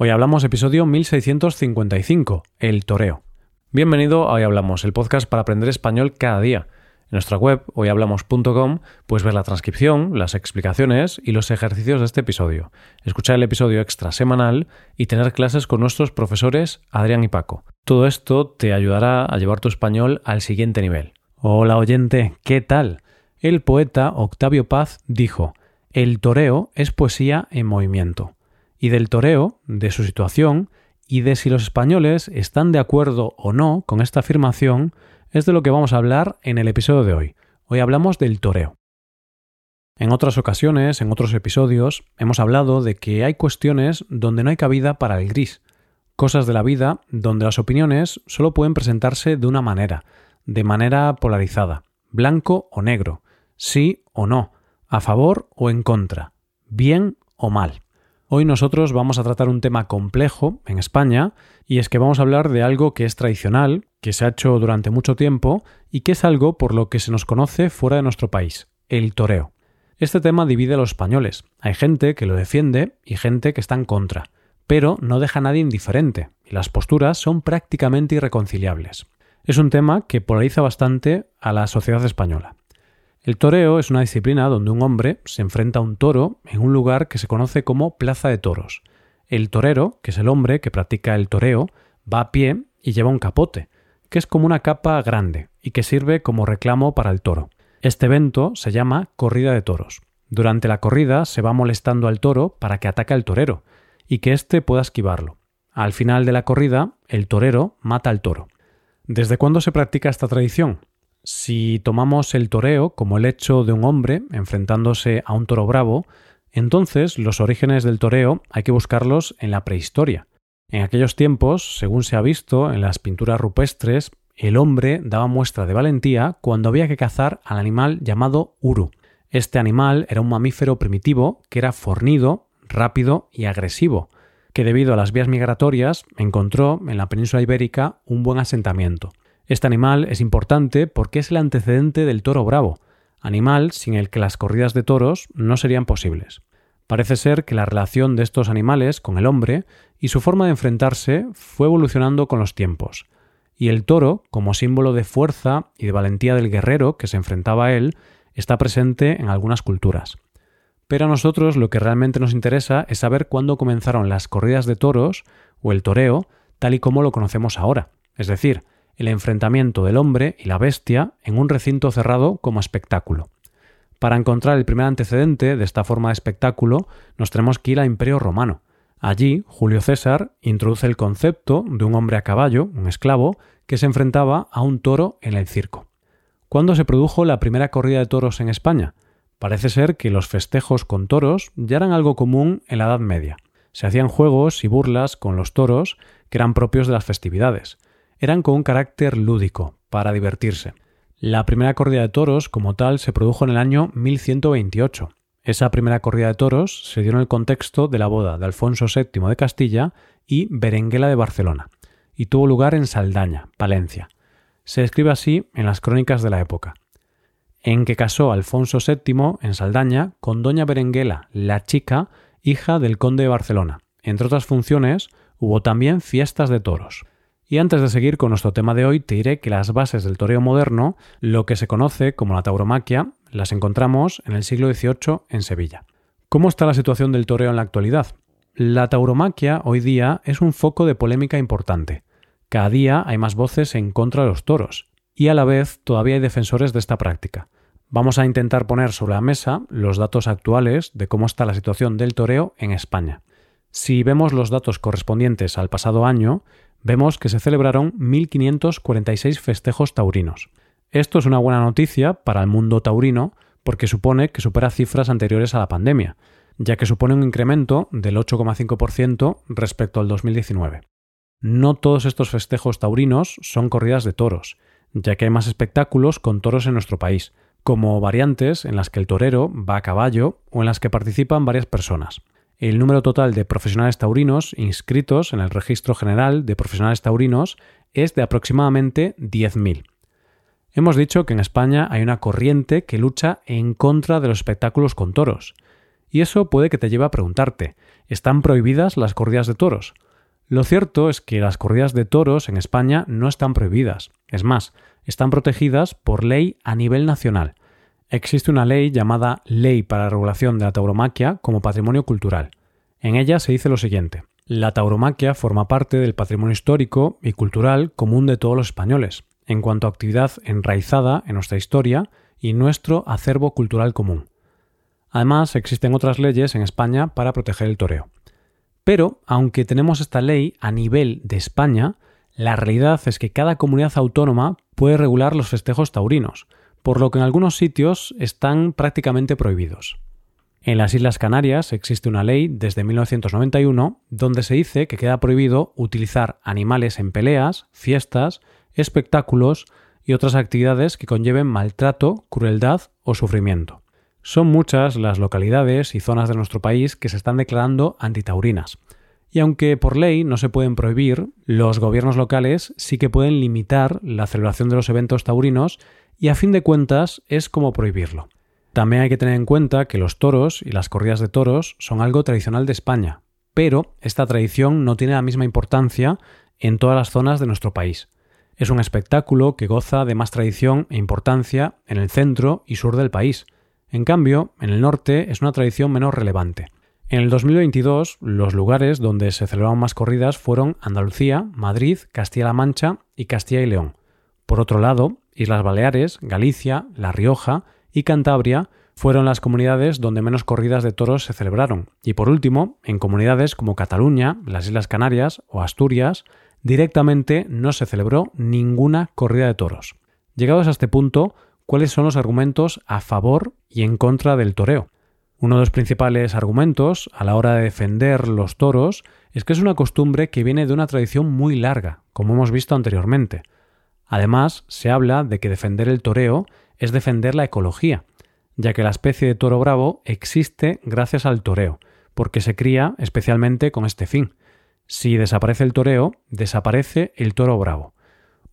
Hoy hablamos episodio 1655, el toreo. Bienvenido a Hoy Hablamos, el podcast para aprender español cada día. En nuestra web, hoyhablamos.com, puedes ver la transcripción, las explicaciones y los ejercicios de este episodio, escuchar el episodio extra semanal y tener clases con nuestros profesores Adrián y Paco. Todo esto te ayudará a llevar tu español al siguiente nivel. Hola oyente, ¿qué tal? El poeta Octavio Paz dijo, el toreo es poesía en movimiento y del toreo, de su situación y de si los españoles están de acuerdo o no con esta afirmación, es de lo que vamos a hablar en el episodio de hoy. Hoy hablamos del toreo. En otras ocasiones, en otros episodios, hemos hablado de que hay cuestiones donde no hay cabida para el gris, cosas de la vida donde las opiniones solo pueden presentarse de una manera, de manera polarizada, blanco o negro, sí o no, a favor o en contra, bien o mal. Hoy nosotros vamos a tratar un tema complejo en España y es que vamos a hablar de algo que es tradicional, que se ha hecho durante mucho tiempo y que es algo por lo que se nos conoce fuera de nuestro país, el toreo. Este tema divide a los españoles. Hay gente que lo defiende y gente que está en contra, pero no deja a nadie indiferente y las posturas son prácticamente irreconciliables. Es un tema que polariza bastante a la sociedad española. El toreo es una disciplina donde un hombre se enfrenta a un toro en un lugar que se conoce como plaza de toros. El torero, que es el hombre que practica el toreo, va a pie y lleva un capote, que es como una capa grande y que sirve como reclamo para el toro. Este evento se llama corrida de toros. Durante la corrida se va molestando al toro para que ataque al torero y que éste pueda esquivarlo. Al final de la corrida, el torero mata al toro. ¿Desde cuándo se practica esta tradición? Si tomamos el toreo como el hecho de un hombre enfrentándose a un toro bravo, entonces los orígenes del toreo hay que buscarlos en la prehistoria. En aquellos tiempos, según se ha visto en las pinturas rupestres, el hombre daba muestra de valentía cuando había que cazar al animal llamado uru. Este animal era un mamífero primitivo que era fornido, rápido y agresivo, que debido a las vías migratorias encontró en la península ibérica un buen asentamiento. Este animal es importante porque es el antecedente del toro bravo, animal sin el que las corridas de toros no serían posibles. Parece ser que la relación de estos animales con el hombre y su forma de enfrentarse fue evolucionando con los tiempos, y el toro, como símbolo de fuerza y de valentía del guerrero que se enfrentaba a él, está presente en algunas culturas. Pero a nosotros lo que realmente nos interesa es saber cuándo comenzaron las corridas de toros o el toreo tal y como lo conocemos ahora, es decir, el enfrentamiento del hombre y la bestia en un recinto cerrado como espectáculo. Para encontrar el primer antecedente de esta forma de espectáculo, nos tenemos que ir al Imperio Romano. Allí, Julio César introduce el concepto de un hombre a caballo, un esclavo, que se enfrentaba a un toro en el circo. ¿Cuándo se produjo la primera corrida de toros en España? Parece ser que los festejos con toros ya eran algo común en la Edad Media. Se hacían juegos y burlas con los toros que eran propios de las festividades eran con un carácter lúdico, para divertirse. La primera corrida de toros, como tal, se produjo en el año 1128. Esa primera corrida de toros se dio en el contexto de la boda de Alfonso VII de Castilla y Berenguela de Barcelona, y tuvo lugar en Saldaña, Palencia. Se describe así en las crónicas de la época. En que casó Alfonso VII en Saldaña con doña Berenguela, la chica, hija del conde de Barcelona. Entre otras funciones, hubo también fiestas de toros. Y antes de seguir con nuestro tema de hoy, te diré que las bases del toreo moderno, lo que se conoce como la tauromaquia, las encontramos en el siglo XVIII en Sevilla. ¿Cómo está la situación del toreo en la actualidad? La tauromaquia hoy día es un foco de polémica importante. Cada día hay más voces en contra de los toros, y a la vez todavía hay defensores de esta práctica. Vamos a intentar poner sobre la mesa los datos actuales de cómo está la situación del toreo en España. Si vemos los datos correspondientes al pasado año, vemos que se celebraron 1.546 festejos taurinos. Esto es una buena noticia para el mundo taurino porque supone que supera cifras anteriores a la pandemia, ya que supone un incremento del 8,5% respecto al 2019. No todos estos festejos taurinos son corridas de toros, ya que hay más espectáculos con toros en nuestro país, como variantes en las que el torero va a caballo o en las que participan varias personas el número total de profesionales taurinos inscritos en el Registro General de Profesionales Taurinos es de aproximadamente 10.000. Hemos dicho que en España hay una corriente que lucha en contra de los espectáculos con toros, Y eso puede que te lleve a preguntarte, ¿están prohibidas las corridas de toros? Lo cierto es que las corridas de toros en España no están prohibidas. Es más, están protegidas por ley a nivel nacional. Existe una ley llamada Ley para la Regulación de la Tauromaquia como Patrimonio Cultural. En ella se dice lo siguiente. La tauromaquia forma parte del patrimonio histórico y cultural común de todos los españoles, en cuanto a actividad enraizada en nuestra historia y nuestro acervo cultural común. Además, existen otras leyes en España para proteger el toreo. Pero, aunque tenemos esta ley a nivel de España, la realidad es que cada comunidad autónoma puede regular los festejos taurinos, por lo que en algunos sitios están prácticamente prohibidos. En las Islas Canarias existe una ley desde 1991 donde se dice que queda prohibido utilizar animales en peleas, fiestas, espectáculos y otras actividades que conlleven maltrato, crueldad o sufrimiento. Son muchas las localidades y zonas de nuestro país que se están declarando antitaurinas. Y aunque por ley no se pueden prohibir, los gobiernos locales sí que pueden limitar la celebración de los eventos taurinos y a fin de cuentas es como prohibirlo. También hay que tener en cuenta que los toros y las corridas de toros son algo tradicional de España, pero esta tradición no tiene la misma importancia en todas las zonas de nuestro país. Es un espectáculo que goza de más tradición e importancia en el centro y sur del país, en cambio, en el norte es una tradición menos relevante. En el 2022, los lugares donde se celebraron más corridas fueron Andalucía, Madrid, Castilla-La Mancha y Castilla y León. Por otro lado, Islas Baleares, Galicia, La Rioja y Cantabria fueron las comunidades donde menos corridas de toros se celebraron. Y por último, en comunidades como Cataluña, las Islas Canarias o Asturias, directamente no se celebró ninguna corrida de toros. Llegados a este punto, cuáles son los argumentos a favor y en contra del toreo. Uno de los principales argumentos a la hora de defender los toros es que es una costumbre que viene de una tradición muy larga, como hemos visto anteriormente. Además, se habla de que defender el toreo es defender la ecología, ya que la especie de toro bravo existe gracias al toreo, porque se cría especialmente con este fin. Si desaparece el toreo, desaparece el toro bravo.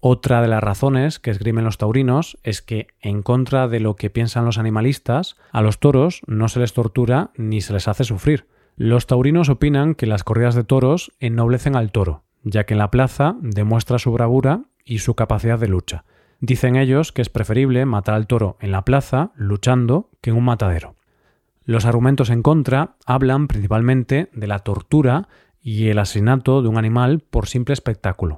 Otra de las razones que esgrimen los taurinos es que, en contra de lo que piensan los animalistas, a los toros no se les tortura ni se les hace sufrir. Los taurinos opinan que las corridas de toros ennoblecen al toro, ya que en la plaza demuestra su bravura y su capacidad de lucha. Dicen ellos que es preferible matar al toro en la plaza, luchando, que en un matadero. Los argumentos en contra hablan principalmente de la tortura y el asesinato de un animal por simple espectáculo.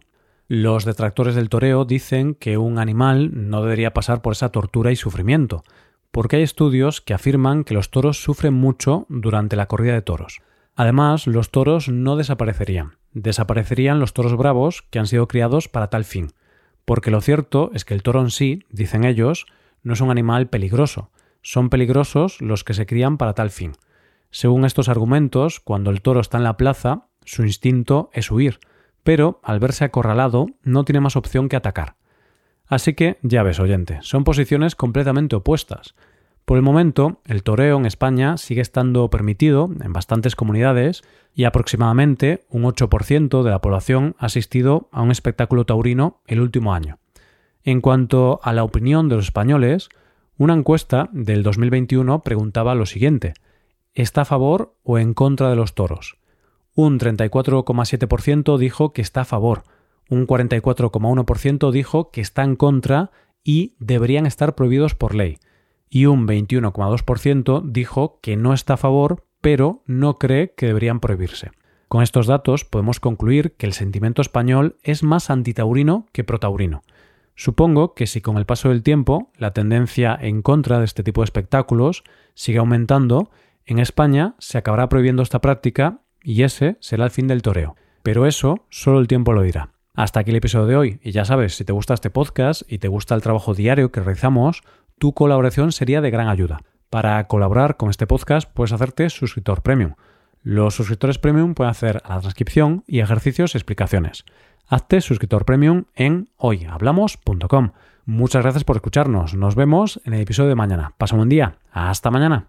Los detractores del toreo dicen que un animal no debería pasar por esa tortura y sufrimiento, porque hay estudios que afirman que los toros sufren mucho durante la corrida de toros. Además, los toros no desaparecerían. Desaparecerían los toros bravos que han sido criados para tal fin, porque lo cierto es que el toro en sí, dicen ellos, no es un animal peligroso, son peligrosos los que se crían para tal fin. Según estos argumentos, cuando el toro está en la plaza, su instinto es huir, pero al verse acorralado no tiene más opción que atacar. Así que, ya ves, oyente, son posiciones completamente opuestas. Por el momento, el toreo en España sigue estando permitido en bastantes comunidades y aproximadamente un 8% de la población ha asistido a un espectáculo taurino el último año. En cuanto a la opinión de los españoles, una encuesta del 2021 preguntaba lo siguiente: ¿está a favor o en contra de los toros? Un 34,7% dijo que está a favor, un 44,1% dijo que está en contra y deberían estar prohibidos por ley, y un 21,2% dijo que no está a favor, pero no cree que deberían prohibirse. Con estos datos podemos concluir que el sentimiento español es más antitaurino que protaurino. Supongo que si con el paso del tiempo la tendencia en contra de este tipo de espectáculos sigue aumentando, en España se acabará prohibiendo esta práctica y ese será el fin del toreo. Pero eso solo el tiempo lo dirá. Hasta aquí el episodio de hoy, y ya sabes, si te gusta este podcast y te gusta el trabajo diario que realizamos, tu colaboración sería de gran ayuda. Para colaborar con este podcast puedes hacerte suscriptor premium. Los suscriptores premium pueden hacer la transcripción y ejercicios y explicaciones. Hazte suscriptor premium en hoyhablamos.com. Muchas gracias por escucharnos. Nos vemos en el episodio de mañana. Pasa un buen día. Hasta mañana.